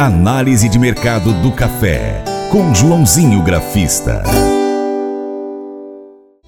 Análise de mercado do café, com Joãozinho Grafista.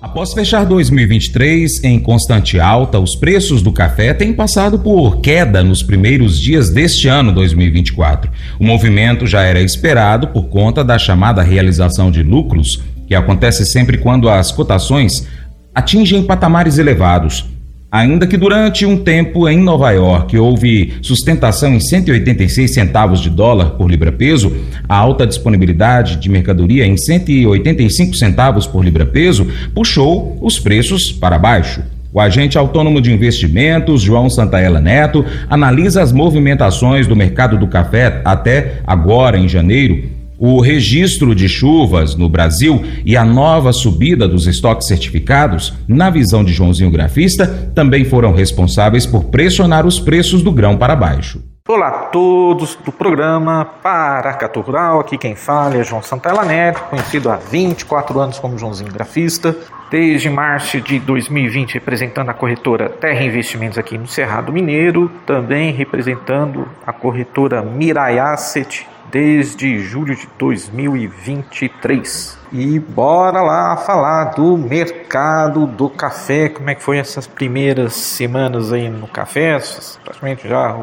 Após fechar 2023 em constante alta, os preços do café têm passado por queda nos primeiros dias deste ano 2024. O movimento já era esperado por conta da chamada realização de lucros, que acontece sempre quando as cotações atingem patamares elevados. Ainda que durante um tempo em Nova York houve sustentação em 186 centavos de dólar por libra-peso, a alta disponibilidade de mercadoria em 185 centavos por libra-peso puxou os preços para baixo. O agente autônomo de investimentos, João Santaella Neto, analisa as movimentações do mercado do café até agora, em janeiro, o registro de chuvas no Brasil e a nova subida dos estoques certificados, na visão de Joãozinho Grafista, também foram responsáveis por pressionar os preços do grão para baixo. Olá a todos do programa Paracatu Rural, aqui quem fala é João Santella Neto, conhecido há 24 anos como Joãozinho Grafista, desde março de 2020 representando a corretora Terra Investimentos aqui no Cerrado Mineiro, também representando a corretora Mirai Asset desde julho de 2023. E bora lá falar do mercado do café, como é que foi essas primeiras semanas aí no café, praticamente já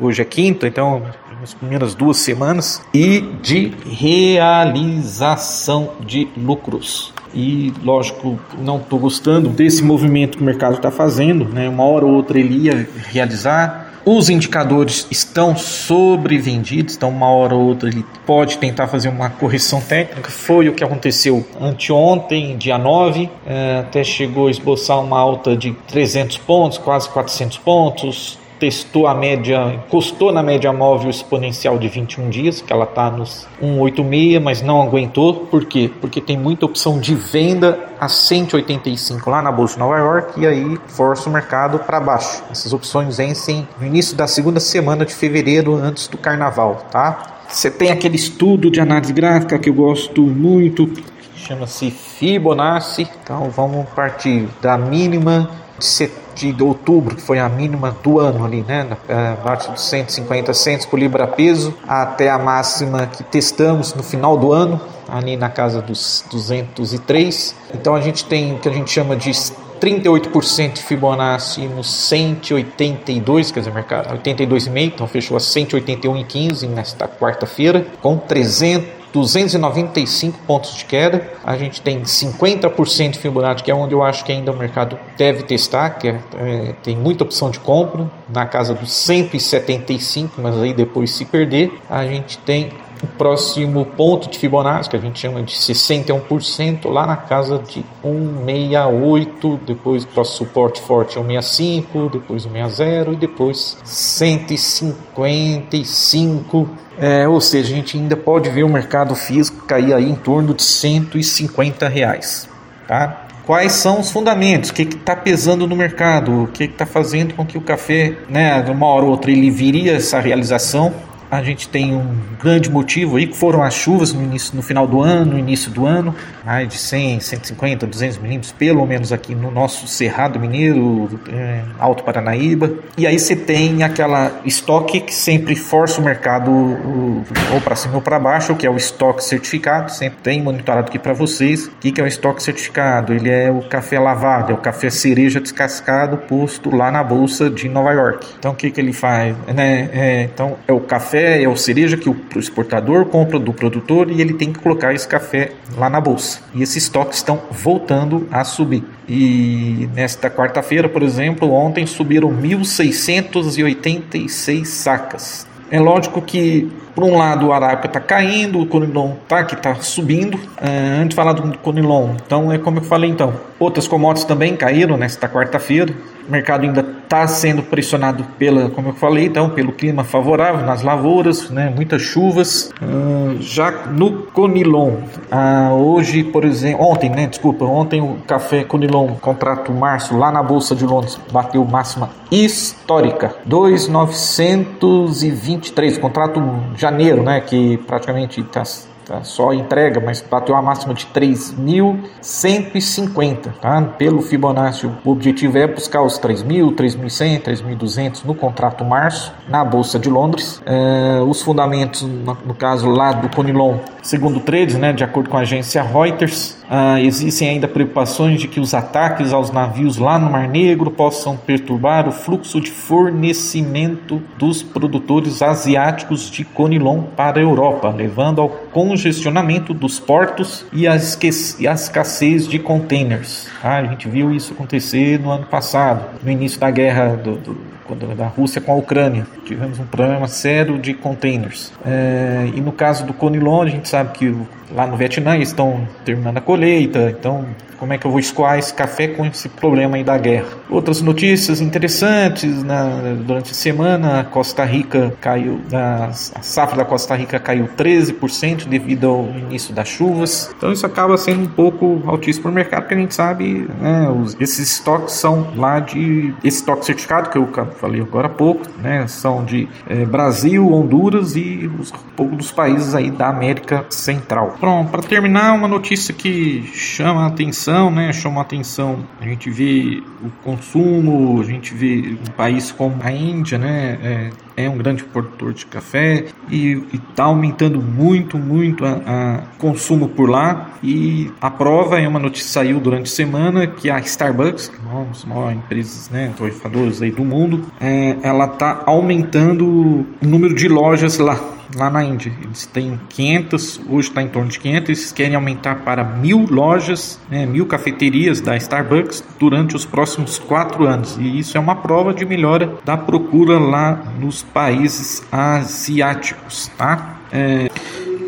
hoje é quinta, então as primeiras duas semanas e de realização de lucros. E lógico, não estou gostando desse movimento que o mercado está fazendo, né? Uma hora ou outra ele ia realizar, os indicadores estão sobrevendidos, então uma hora ou outra ele pode tentar fazer uma correção técnica. Foi o que aconteceu anteontem, dia 9, é, até chegou a esboçar uma alta de 300 pontos, quase 400 pontos testou a média, encostou na média móvel exponencial de 21 dias, que ela está nos 186, mas não aguentou. Por quê? Porque tem muita opção de venda a 185 lá na Bolsa de Nova York e aí força o mercado para baixo. Essas opções vencem no início da segunda semana de fevereiro, antes do carnaval, tá? Você tem aquele estudo de análise gráfica que eu gosto muito, chama-se Fibonacci. Então vamos partir da mínima de, de outubro, que foi a mínima do ano ali, né? Na parte dos 150 centos por libra peso, até a máxima que testamos no final do ano, ali na casa dos 203. Então a gente tem o que a gente chama de 38% de Fibonacci no 182, quer dizer, mercado 82,5, então fechou a 181,15 nesta quarta-feira, com 300 295 pontos de queda. A gente tem 50% de Fibonacci, que é onde eu acho que ainda o mercado deve testar, que é, é, tem muita opção de compra, na casa dos 175, mas aí depois se perder, a gente tem o próximo ponto de Fibonacci, que a gente chama de 61%, lá na casa de 168, depois o próximo suporte forte é 165, depois 160 e depois 155. É, ou seja, a gente ainda pode ver o mercado físico cair aí em torno de 150 reais. Tá? Quais são os fundamentos? O que está pesando no mercado? O que está fazendo com que o café, né, de uma hora ou outra, ele viria essa realização a gente tem um grande motivo aí, que foram as chuvas no, início, no final do ano, no início do ano, mais de 100, 150, 200 milímetros, pelo menos aqui no nosso Cerrado Mineiro, é, Alto Paranaíba. E aí você tem aquela estoque que sempre força o mercado ou para cima ou para baixo, que é o estoque certificado, sempre tem monitorado aqui para vocês. O que, que é o estoque certificado? Ele é o café lavado, é o café cereja descascado posto lá na bolsa de Nova York. Então o que, que ele faz? Né? É, então é o café café é o cereja que o exportador compra do produtor e ele tem que colocar esse café lá na bolsa. E esses estoques estão voltando a subir. E nesta quarta-feira, por exemplo, ontem subiram 1.686 sacas. É lógico que, por um lado, o Arábica está caindo, o Conilon tá, que está subindo. Uh, antes de falar do Conilon, então é como eu falei então. Outras commodities também caíram nesta quarta-feira. O mercado ainda está sendo pressionado pela, como eu falei, então, pelo clima favorável nas lavouras, né, muitas chuvas. Uh, já no Conilon, uh, hoje, por exemplo, ontem, né, desculpa, ontem o café Conilon, contrato março lá na Bolsa de Londres, bateu máxima histórica, 2,923, contrato janeiro, né, que praticamente está tá? só entrega, mas bateu a máxima de 3.150 tá? pelo Fibonacci. O objetivo é buscar os 3.000, 3.100, 3.200 no contrato março na Bolsa de Londres. É, os fundamentos, no, caso lá do Conilon, segundo o trade, né, de acordo com a agência Reuters, ah, existem ainda preocupações de que os ataques aos navios lá no Mar Negro possam perturbar o fluxo de fornecimento dos produtores asiáticos de Conilon para a Europa, levando ao congestionamento dos portos e a, escassez de containers. Ah, a gente viu isso acontecer no ano passado, no início da guerra do, do, da Rússia com a Ucrânia. Tivemos um problema sério de containers. É, e no caso do Conilon, a gente sabe que lá no Vietnã estão terminando a colheita, então como é que eu vou escoar esse café com esse problema aí da guerra. Outras notícias interessantes, na, durante a semana, a Costa Rica caiu, a, a safra da Costa Rica caiu 13% devido ao início das chuvas. Então isso acaba sendo um pouco altíssimo para o mercado, porque a gente sabe, né, os, esses estoques são lá de, esse estoque certificado que eu falei agora há pouco, né, são de é, Brasil, Honduras e os dos países aí da América Central. Pronto, para terminar, uma notícia que chama a atenção, né? Chama a atenção. A gente vê o consumo, a gente vê um país como a Índia, né? É, é um grande produtor de café e está aumentando muito, muito a, a, consumo por lá. E a prova é uma notícia que saiu durante a semana que a Starbucks, que é uma das maiores empresas, né, torrefadoras aí do mundo, é, ela está aumentando o número de lojas lá lá na Índia. Eles têm 500, hoje está em torno de 500, eles querem aumentar para mil lojas, né, mil cafeterias da Starbucks durante os próximos quatro anos. E isso é uma prova de melhora da procura lá nos países asiáticos, tá? É...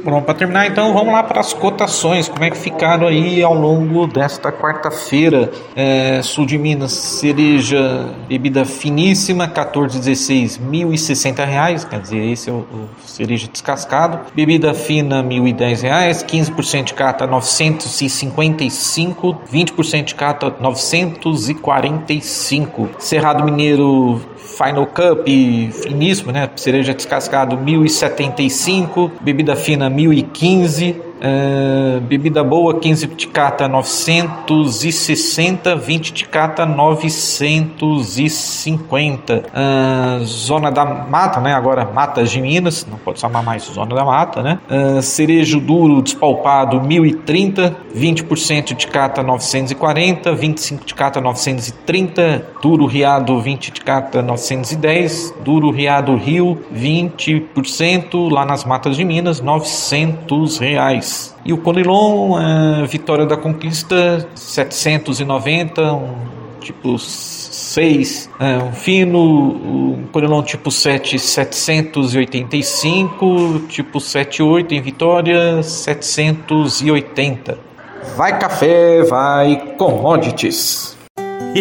Bom, para terminar, então, vamos lá para as cotações. Como é que ficaram aí ao longo desta quarta-feira? É, sul de Minas, cereja, bebida finíssima, 14,16, R$ reais. Quer dizer, esse é o, o, cereja descascado. Bebida fina, R$ reais. 15% de cata, 955. 20% de cata, 945. Cerrado Mineiro, Final Cup finíssimo, né? Cereja descascado 1075, bebida fina 1015, Uh, bebida boa, 15 de cata 960, 20 de cata 950. Uh, zona da Mata, né? Agora Matas de Minas, não pode chamar mais Zona da Mata, né? Uh, cerejo duro despalpado 1030, 20% de cata 940, 25 de cata 930, duro riado 20 de cata 910, duro riado Rio 20%, lá nas Matas de Minas 900 reais. E o Conilon, é, Vitória da Conquista, 790, um tipo 6, é, um fino, um Conilon tipo 7, 785, tipo 78 em Vitória, 780. Vai café, vai commodities.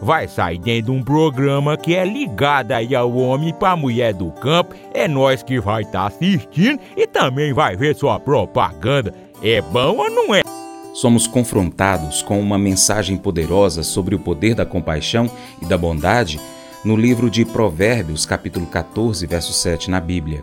vai sair dentro de um programa que é ligado aí ao homem para mulher do campo. É nós que vai estar tá assistindo e também vai ver sua propaganda. É bom ou não é? somos confrontados com uma mensagem poderosa sobre o poder da compaixão e da bondade no livro de Provérbios, capítulo 14, verso 7 na Bíblia.